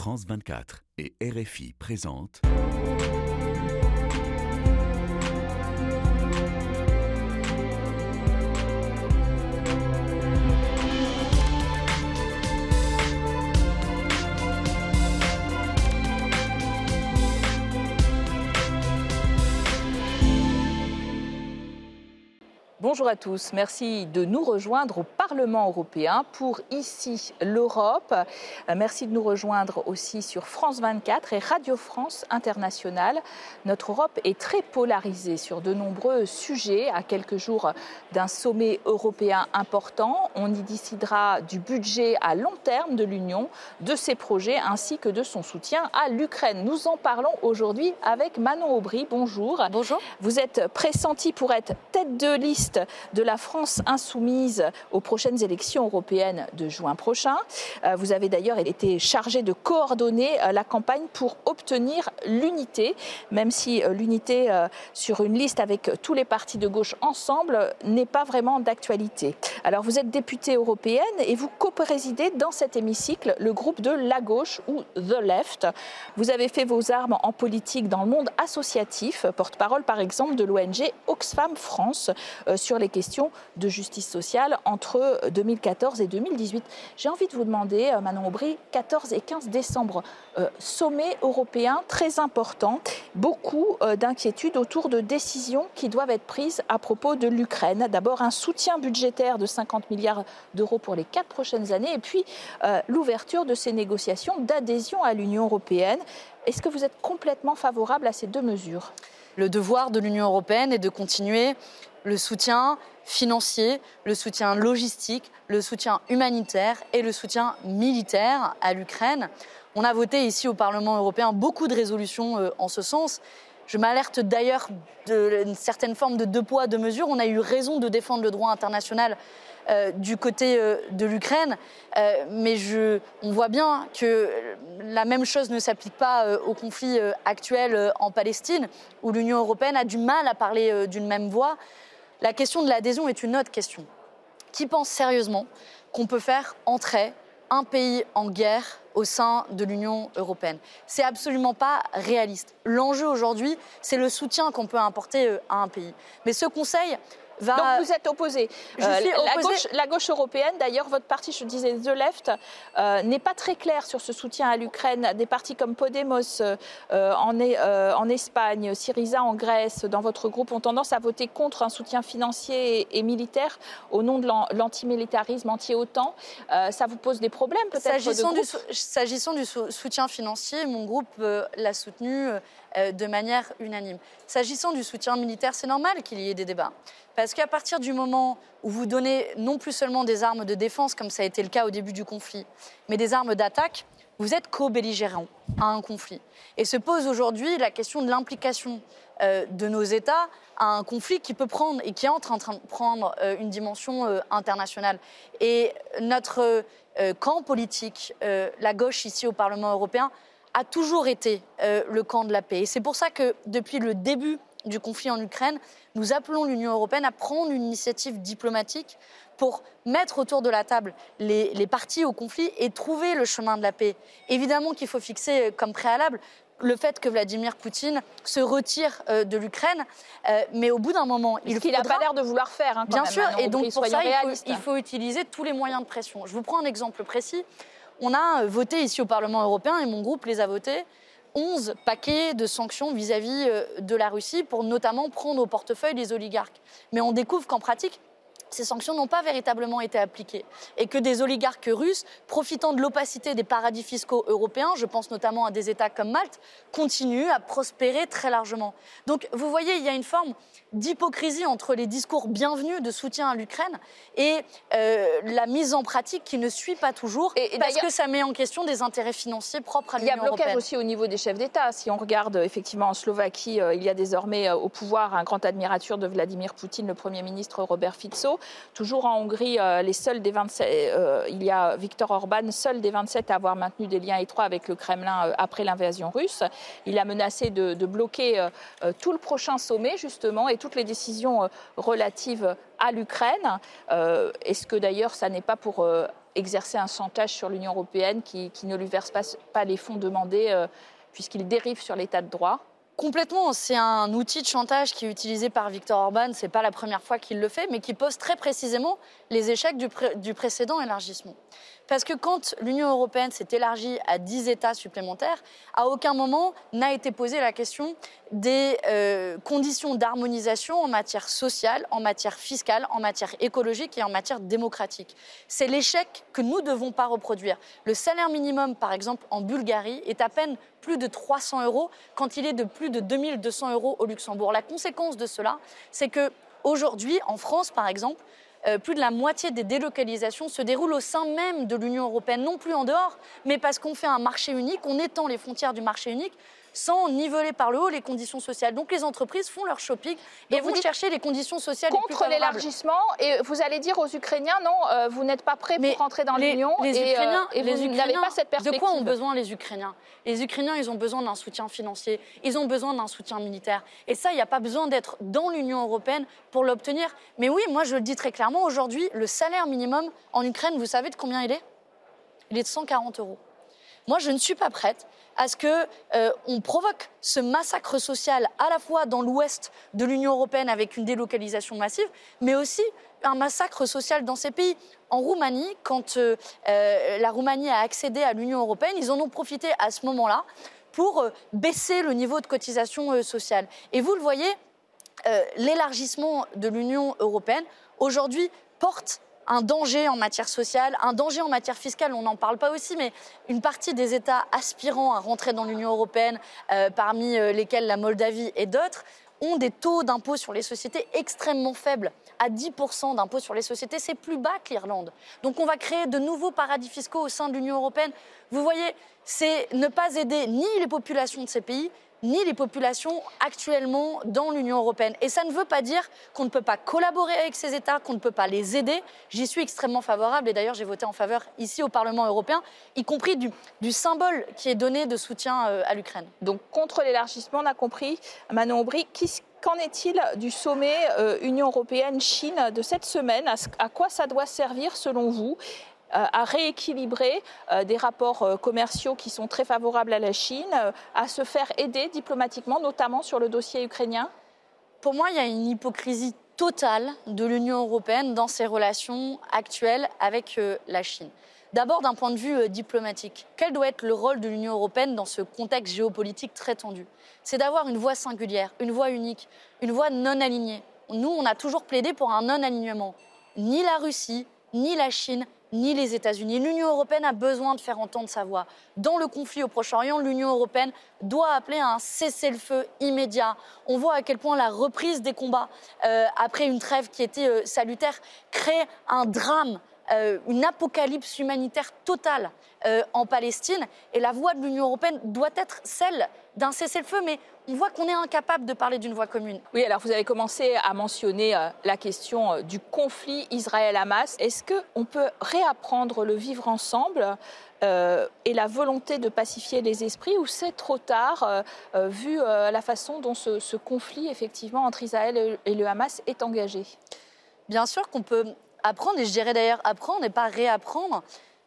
France 24 et RFI présentent. Bonjour à tous, merci de nous rejoindre au Parlement européen pour Ici l'Europe. Euh, merci de nous rejoindre aussi sur France 24 et Radio France Internationale. Notre Europe est très polarisée sur de nombreux sujets. À quelques jours d'un sommet européen important, on y décidera du budget à long terme de l'Union, de ses projets ainsi que de son soutien à l'Ukraine. Nous en parlons aujourd'hui avec Manon Aubry. Bonjour. Bonjour. Vous êtes pressenti pour être tête de liste de la France insoumise aux prochaines élections européennes de juin prochain. Euh, vous avez d'ailleurs été chargé de coordonner euh, la campagne pour obtenir l'unité, même si euh, l'unité sur une liste avec tous les partis de gauche ensemble n'est pas vraiment d'actualité. Alors vous êtes députée européenne et vous co-présidez dans cet hémicycle le groupe de la gauche ou The Left. Vous avez fait vos armes en politique dans le monde associatif, porte-parole par exemple de l'ONG Oxfam France les questions de justice sociale entre 2014 et 2018. J'ai envie de vous demander, euh, Manon Aubry, 14 et 15 décembre, euh, sommet européen très important, beaucoup euh, d'inquiétudes autour de décisions qui doivent être prises à propos de l'Ukraine. D'abord un soutien budgétaire de 50 milliards d'euros pour les quatre prochaines années et puis l'ouverture de ces négociations d'adhésion à l'Union européenne. Est-ce que vous êtes complètement favorable à ces deux mesures? Le devoir de l'Union européenne est de continuer le soutien financier, le soutien logistique, le soutien humanitaire et le soutien militaire à l'Ukraine. On a voté ici au Parlement européen beaucoup de résolutions euh, en ce sens. Je m'alerte d'ailleurs d'une certaine forme de deux poids, deux mesures. On a eu raison de défendre le droit international euh, du côté euh, de l'Ukraine, mais je, on voit bien que la même chose ne s'applique pas au conflit actuel en Palestine, où l'Union européenne a du mal à parler d'une même voix. La question de l'adhésion est une autre question. Qui pense sérieusement qu'on peut faire entrer un pays en guerre au sein de l'Union européenne. C'est absolument pas réaliste. L'enjeu aujourd'hui, c'est le soutien qu'on peut apporter euh, à un pays. Mais ce conseil donc vous êtes opposé. Euh, la, gauche, européenne, d'ailleurs, votre parti, je disais The Left, euh, n'est pas très clair sur ce soutien à l'Ukraine. Des partis comme Podemos euh, en, en, Espagne, Syriza en Grèce, dans votre groupe, ont tendance à voter contre un soutien financier et, militaire au nom de l'antimilitarisme anti-OTAN. ça vous pose des problèmes peut-être S'agissant du, soutien financier, mon groupe l'a soutenu de manière unanime. S'agissant du soutien militaire, c'est normal qu'il y ait des débats. Parce qu'à partir du moment où vous donnez non plus seulement des armes de défense, comme ça a été le cas au début du conflit, mais des armes d'attaque, vous êtes co-belligérant à un conflit. Et se pose aujourd'hui la question de l'implication euh, de nos États à un conflit qui peut prendre et qui est en train de prendre euh, une dimension euh, internationale. Et notre camp politique, la gauche ici au Parlement européen, a toujours été le camp de la paix. Et c'est pour ça que depuis le début du conflit en Ukraine, nous appelons l'Union européenne à prendre une initiative diplomatique pour mettre autour de la table les, parties au conflit et trouver le chemin de la paix. Évidemment qu'il faut fixer euh, comme préalable le fait que Vladimir Poutine se retire euh, de l'Ukraine, euh, mais au bout d'un moment, il qu'il n'a pas l'air de vouloir faire. Hein, bien sûr, et donc pour ça, il faut, utiliser tous les moyens de pression. Je vous prends un exemple précis. On a voté ici au Parlement européen, et mon groupe les a votés, 11 paquets de sanctions vis-à-vis euh, de la Russie pour notamment prendre au portefeuille les oligarques. Mais on découvre qu'en pratique, ces sanctions n'ont pas véritablement été appliquées et que des oligarques russes, profitant de l'opacité des paradis fiscaux européens, je pense notamment à des États comme Malte, continuent à prospérer très largement. Donc vous voyez, il y a une forme d'hypocrisie entre les discours bienvenus de soutien à l'Ukraine et euh, la mise en pratique qui ne suit pas toujours, et, parce que ça met en question des intérêts financiers propres à l'Union européenne. Il y a blocage aussi au niveau des chefs d'État. Si on regarde effectivement en Slovaquie, euh, il y a désormais euh, au pouvoir un grand admirateur de Vladimir Poutine, le Premier ministre Robert Fico. Toujours en Hongrie, des 27, il y a Viktor Orban, seul des 27 à avoir maintenu des liens étroits avec le Kremlin après l'invasion russe. Il a menacé de, bloquer tout le prochain sommet justement et toutes les décisions euh, relatives à l'Ukraine. Euh, est-ce que d'ailleurs ça n'est pas pour euh, exercer un chantage sur l'Union européenne qui, ne lui verse pas, les fonds demandés puisqu'il dérive sur l'état de droit? Complètement, c'est un outil de chantage qui est utilisé par Viktor Orban, c'est pas la première fois qu'il le fait, mais qui pose très précisément les échecs du précédent élargissement. Parce que quand l'Union européenne s'est élargie à 10 États supplémentaires, à aucun moment n'a été posée la question des euh, conditions d'harmonisation en matière sociale, en matière fiscale, en matière écologique et en matière démocratique. C'est l'échec que nous ne devons pas reproduire. Le salaire minimum, par exemple, en Bulgarie, est à peine plus de 300 euros quand il est de plus de 2200 euros au Luxembourg. La conséquence de cela, c'est que aujourd'hui, en France, par exemple, euh, plus de la moitié des délocalisations se déroulent au sein même de l'Union européenne, non plus en dehors, mais parce qu'on fait un marché unique, on étend les frontières du marché unique sans niveler par le haut les conditions sociales. Donc les entreprises font leur shopping et vont chercher les conditions sociales contre l'élargissement. Et vous allez dire aux Ukrainiens non, euh, vous n'êtes pas prêts pour rentrer dans l'Union. Les, et, Ukrainiens, euh, les vous n'avez pas cette perspective. De quoi ont besoin les Ukrainiens? Les Ukrainiens, ils ont besoin d'un soutien financier, ils ont besoin d'un soutien militaire. Et ça, il n'y a pas besoin d'être dans l'Union européenne pour l'obtenir. Mais oui, moi je le dis très clairement, aujourd'hui, le salaire minimum en Ukraine, vous savez de combien il est? Il est de 140 euros. Moi, je ne suis pas prête à ce qu'on euh, provoque ce massacre social à la fois dans l'ouest de l'Union européenne avec une délocalisation massive, mais aussi un massacre social dans ces pays. En Roumanie, quand euh, euh, la Roumanie a accédé à l'Union européenne, ils en ont profité à ce moment-là pour baisser le niveau de cotisation sociale. Et vous le voyez, l'élargissement de l'Union européenne aujourd'hui porte un danger en matière sociale, un danger en matière fiscale, on n'en parle pas aussi, mais une partie des États aspirant à rentrer dans l'Union européenne, euh, parmi euh, lesquels la Moldavie et d'autres, ont des taux d'impôt sur les sociétés extrêmement faibles. À 10% d'impôt sur les sociétés, c'est plus bas que l'Irlande. Donc on va créer de nouveaux paradis fiscaux au sein de l'Union européenne. Vous voyez, c'est ne pas aider ni les populations de ces pays, ni les populations actuellement dans l'Union européenne. Et ça ne veut pas dire qu'on ne peut pas collaborer avec ces États, qu'on ne peut pas les aider. J'y suis extrêmement favorable et d'ailleurs j'ai voté en faveur ici au Parlement européen, y compris du, symbole qui est donné de soutien euh, à l'Ukraine. Donc contre l'élargissement, on a compris, Manon Aubry, Qu'en est-il du sommet euh, Union européenne-Chine de cette semaine? À quoi ça doit servir selon vous? À rééquilibrer euh, des rapports euh, commerciaux qui sont très favorables à la Chine, à se faire aider diplomatiquement, notamment sur le dossier ukrainien? Pour moi, il y a une hypocrisie totale de l'Union européenne dans ses relations actuelles avec la Chine. D'abord d'un point de vue diplomatique. Quel doit être le rôle de l'Union européenne dans ce contexte géopolitique très tendu? C'est d'avoir une voix singulière, une voix unique, une voix non alignée. Nous, on a toujours plaidé pour un non-alignement. Ni la Russie, ni la Chine, ni les États-Unis. L'Union européenne a besoin de faire entendre sa voix. Dans le conflit au Proche-Orient, l'Union européenne doit appeler à un cessez-le-feu immédiat. On voit à quel point la reprise des combats, euh, après une trêve qui était euh, salutaire, crée un drame, euh, une apocalypse humanitaire totale en Palestine. Et la voix de l'Union européenne doit être celle d'un cessez-le-feu, mais on voit qu'on est incapable de parler d'une voie commune. Oui, alors vous avez commencé à mentionner euh, la question euh, du conflit Israël-Hamas. Est-ce qu'on peut réapprendre le vivre ensemble euh, et la volonté de pacifier les esprits ou c'est trop tard vu la façon dont ce, conflit effectivement entre Israël et le Hamas est engagé? Bien sûr qu'on peut apprendre et je dirais d'ailleurs apprendre et pas réapprendre.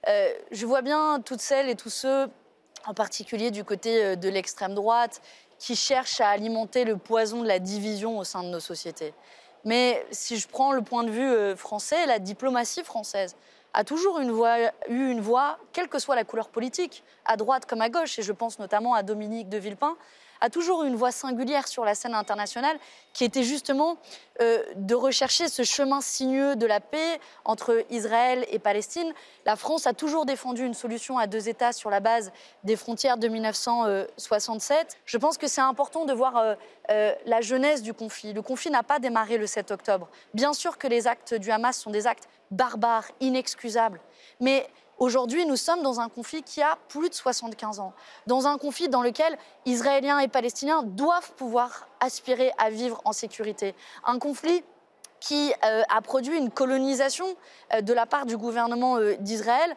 je vois bien toutes celles et tous ceux en particulier du côté de l'extrême droite, qui cherche à alimenter le poison de la division au sein de nos sociétés. Mais si je prends le point de vue euh, français, la diplomatie française a toujours eu une voix, quelle que soit la couleur politique, à droite comme à gauche, et je pense notamment à Dominique de Villepin, a toujours eu une voix singulière sur la scène internationale qui était justement euh, de rechercher ce chemin sinueux de la paix entre Israël et Palestine. La France a toujours défendu une solution à deux États sur la base des frontières de 1967. Je pense que c'est important de voir euh, euh, la jeunesse du conflit. Le conflit n'a pas démarré le 7 octobre. Bien sûr que les actes du Hamas sont des actes barbares, inexcusables. Mais Aujourd'hui, nous sommes dans un conflit qui a plus de 75 ans, dans un conflit dans lequel Israéliens et Palestiniens doivent pouvoir aspirer à vivre en sécurité, un conflit qui euh, a produit une colonisation euh, de la part du gouvernement euh, d'Israël.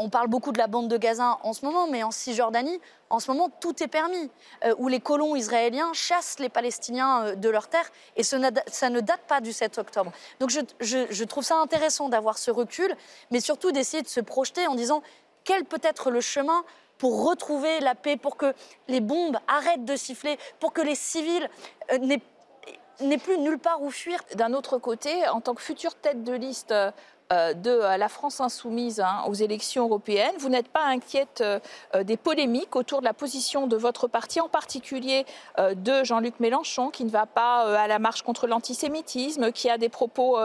on parle beaucoup de la bande de Gaza en ce moment, mais en Cisjordanie, en ce moment, tout est permis, où les colons israéliens chassent les Palestiniens de leurs terres, et ça ne date pas du 7 octobre. Donc je, trouve ça intéressant d'avoir ce recul, mais surtout d'essayer de se projeter en disant quel peut être le chemin pour retrouver la paix, pour que les bombes arrêtent de siffler, pour que les civils n'aient n'est plus nulle part où fuir. D'un autre côté, en tant que future tête de liste euh, de euh, la France insoumise hein, aux élections européennes. Vous n'êtes pas inquiète euh, des polémiques autour de la position de votre parti, en particulier de Jean-Luc Mélenchon, qui ne va pas à la marche contre l'antisémitisme, qui a des propos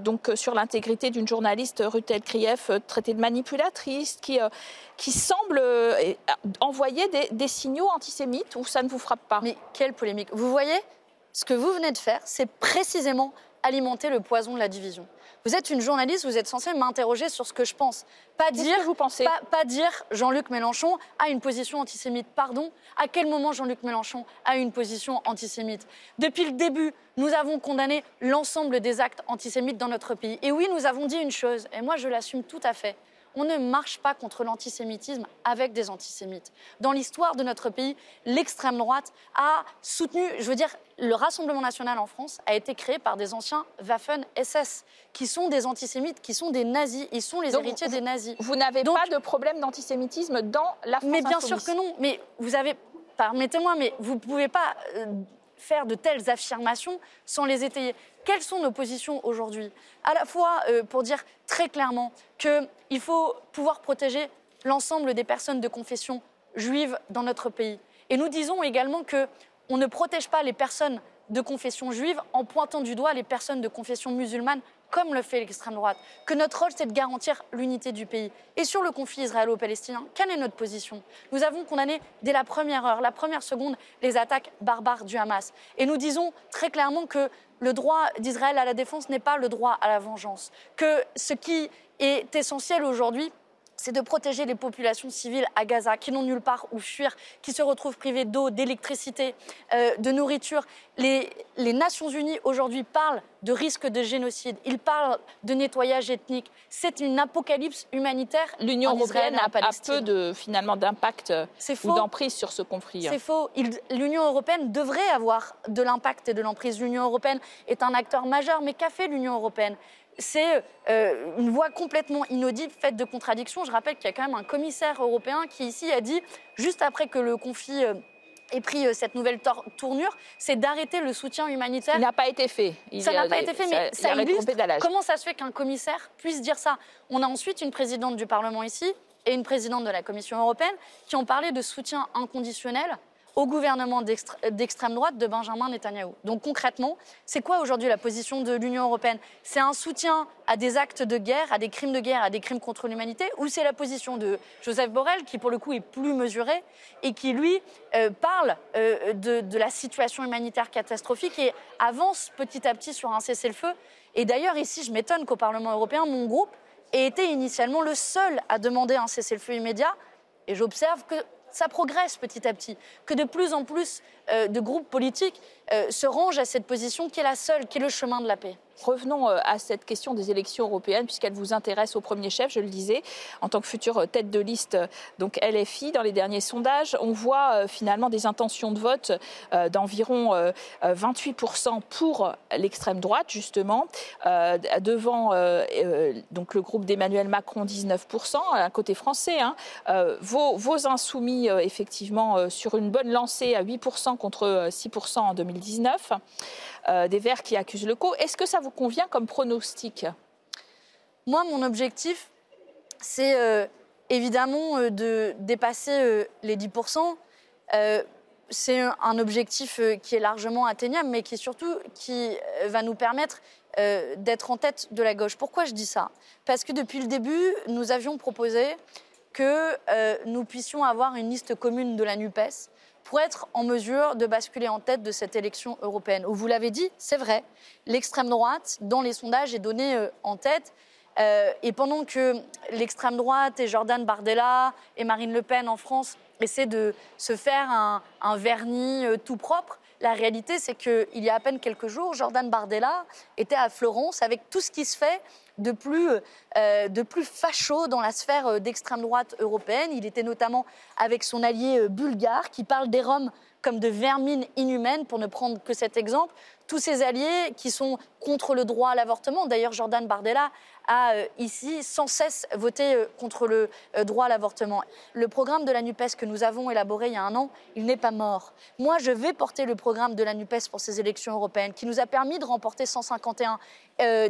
donc sur l'intégrité d'une journaliste Rutel Krief traitée de manipulatrice, qui, qui semble envoyer des, des signaux antisémites ou ça ne vous frappe pas? Mais quelle polémique? Vous voyez ce que vous venez de faire, c'est précisément alimenter le poison de la division. Vous êtes une journaliste, vous êtes censée m'interroger sur ce que je pense. Pas dire, que vous pensez pas, pas dire Jean-Luc Mélenchon a une position antisémite. Pardon, à quel moment Jean-Luc Mélenchon a une position antisémite? Depuis le début, nous avons condamné l'ensemble des actes antisémites dans notre pays. Et oui, nous avons dit une chose, et moi je l'assume tout à fait on ne marche pas contre l'antisémitisme avec des antisémites. Dans l'histoire de notre pays, l'extrême droite a soutenu, je veux dire, le Rassemblement national en France a été créé par des anciens Waffen-SS, qui sont des antisémites, qui sont des nazis, ils sont les héritiers des nazis. Vous n'avez pas de problème d'antisémitisme dans la France Mais bien sûr que non, mais vous avez, permettez-moi, mais vous ne pouvez pas... Euh, faire de telles affirmations sans les étayer. Quelles sont nos positions aujourd'hui À la fois euh, pour dire très clairement qu'il faut pouvoir protéger l'ensemble des personnes de confession juive dans notre pays. Et nous disons également qu'on ne protège pas les personnes de confession juive en pointant du doigt les personnes de confession musulmane comme le fait l'extrême droite, que notre rôle, c'est de garantir l'unité du pays. Et sur le conflit israélo-palestinien, quelle est notre position? Nous avons condamné dès la première heure, la première seconde, les attaques barbares du Hamas. Et nous disons très clairement que le droit d'Israël à la défense n'est pas le droit à la vengeance, que ce qui est essentiel aujourd'hui, c'est de protéger les populations civiles à Gaza qui n'ont nulle part où fuir, qui se retrouvent privées d'eau, d'électricité, euh, de nourriture. Les, Nations Unies aujourd'hui parlent de risque de génocide, ils parlent de nettoyage ethnique. C'est une apocalypse humanitaire. L'Union européenne a, a, peu de, finalement d'impact ou d'emprise sur ce conflit. C'est faux. L'Union européenne devrait avoir de l'impact et de l'emprise. L'Union européenne est un acteur majeur, mais qu'a fait l'Union européenne? C'est euh, une voix complètement inaudible, faite de contradictions. Je rappelle qu'il y a quand même un commissaire européen qui ici a dit, juste après que le conflit euh, ait pris euh, cette nouvelle tournure, c'est d'arrêter le soutien humanitaire. Il n'a pas été fait. ça n'a pas été fait, mais ça, illustre comment ça se fait qu'un commissaire puisse dire ça. On a ensuite une présidente du Parlement ici et une présidente de la Commission européenne qui ont parlé de soutien inconditionnel au gouvernement d'extrême droite de Benjamin Netanyahou. Donc concrètement, c'est quoi aujourd'hui la position de l'Union européenne? C'est un soutien à des actes de guerre, à des crimes de guerre, à des crimes contre l'humanité, ou c'est la position de Joseph Borrell, qui pour le coup est plus mesuré et qui lui euh, parle euh, de, de la situation humanitaire catastrophique et avance petit à petit sur un cessez-le-feu? Et d'ailleurs ici, je m'étonne qu'au Parlement européen, mon groupe ait été initialement le seul à demander un cessez-le-feu immédiat. Et j'observe que ça progresse petit à petit, que de plus en plus de groupes politiques euh, se rangent à cette position qui est la seule, qui est le chemin de la paix. Revenons euh, à cette question des élections européennes, puisqu'elle vous intéresse au premier chef, je le disais, en tant que future tête de liste donc LFI. Dans les derniers sondages, on voit finalement des intentions de vote d'environ 28% pour l'extrême droite, justement, devant donc le groupe d'Emmanuel Macron, 19%, à côté français. Hein. Vos, insoumis, effectivement, sur une bonne lancée à 8% contre 6% en 2019. Euh, des Verts qui accusent le co. Est-ce que ça vous convient comme pronostic? Moi, mon objectif, c'est euh, évidemment euh, de dépasser les 10%. c'est un objectif qui est largement atteignable, mais qui surtout qui va nous permettre d'être en tête de la gauche. Pourquoi je dis ça? Parce que depuis le début, nous avions proposé que nous puissions avoir une liste commune de la NUPES pour être en mesure de basculer en tête de cette élection européenne. Vous l'avez dit, c'est vrai, l'extrême droite, dans les sondages, est donnée euh, en tête. Euh, et pendant que l'extrême droite et Jordan Bardella et Marine Le Pen en France essaient de se faire un, vernis euh, tout propre, La réalité, c'est qu'il y a à peine quelques jours, Jordan Bardella était à Florence avec tout ce qui se fait de plus, euh, de plus facho dans la sphère euh, d'extrême droite européenne. Il était notamment avec son allié euh, bulgare qui parle des Roms comme de vermines inhumaines, pour ne prendre que cet exemple. Tous ces alliés qui sont contre le droit à l'avortement. D'ailleurs, Jordan Bardella a euh, ici sans cesse voté euh, contre le euh, droit à l'avortement. Le programme de la NUPES que nous avons élaboré il y a un an, il n'est pas mort. Moi, je vais porter le programme de la NUPES pour ces élections européennes qui nous a permis de remporter 151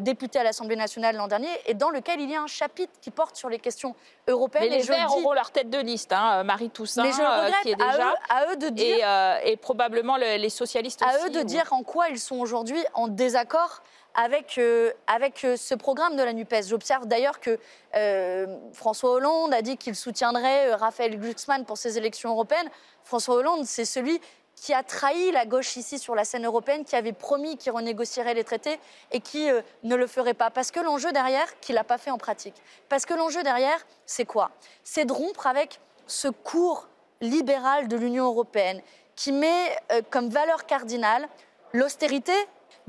députés à l'Assemblée nationale l'an dernier et dans lequel il y a un chapitre qui porte sur les questions européennes. Mais les Verts auront leur tête de liste, hein, Marie Toussaint, mais je regrette, qui est déjà... À eux, de dire... Et, probablement les socialistes aussi. À eux de dire en quoi ils sont aujourd'hui en désaccord avec, euh, avec euh, ce programme de la NUPES. J'observe d'ailleurs que euh, François Hollande a dit qu'il soutiendrait Raphaël Glucksmann pour ces élections européennes. François Hollande, c'est celui qui a trahi la gauche ici sur la scène européenne, qui avait promis qu'il renégocierait les traités et qui ne le ferait pas. Parce que l'enjeu derrière, qu'il n'a pas fait en pratique. Parce que l'enjeu derrière, c'est quoi? C'est de rompre avec ce cours libéral de l'Union européenne qui met comme valeur cardinale l'austérité,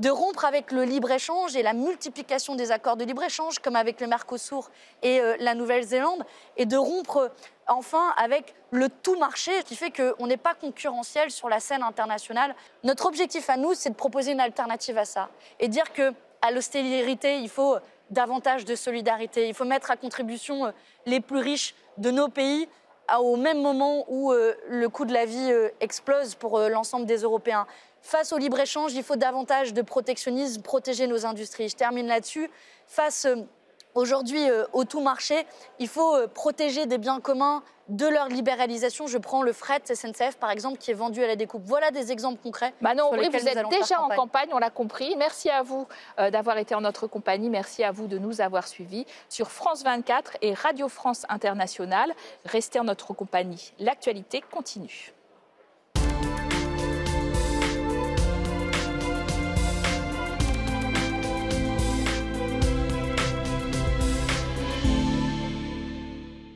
de rompre avec le libre-échange et la multiplication des accords de libre-échange, comme avec le Mercosur et euh, la Nouvelle-Zélande, et de rompre euh, enfin avec le tout marché, qui fait qu'on n'est pas concurrentiel sur la scène internationale. Notre objectif à nous, c'est de proposer une alternative à ça et dire que à l'austérité, il faut davantage de solidarité, il faut mettre à contribution euh, les plus riches de nos pays au même moment où le coût de la vie explose pour l'ensemble des Européens. Face au libre-échange, il faut davantage de protectionnisme, protéger nos industries. Je termine là-dessus. Face euh, aujourd'hui euh, au tout marché, il faut euh, protéger des biens communs de leur libéralisation. Je prends le fret SNCF, par exemple, qui est vendu à la découpe. Voilà des exemples concrets. Manon, vous êtes déjà en campagne, on l'a compris. Merci à vous d'avoir été en notre compagnie. Merci à vous de nous avoir suivis sur France 24 et Radio France Internationale. Restez en notre compagnie. L'actualité continue.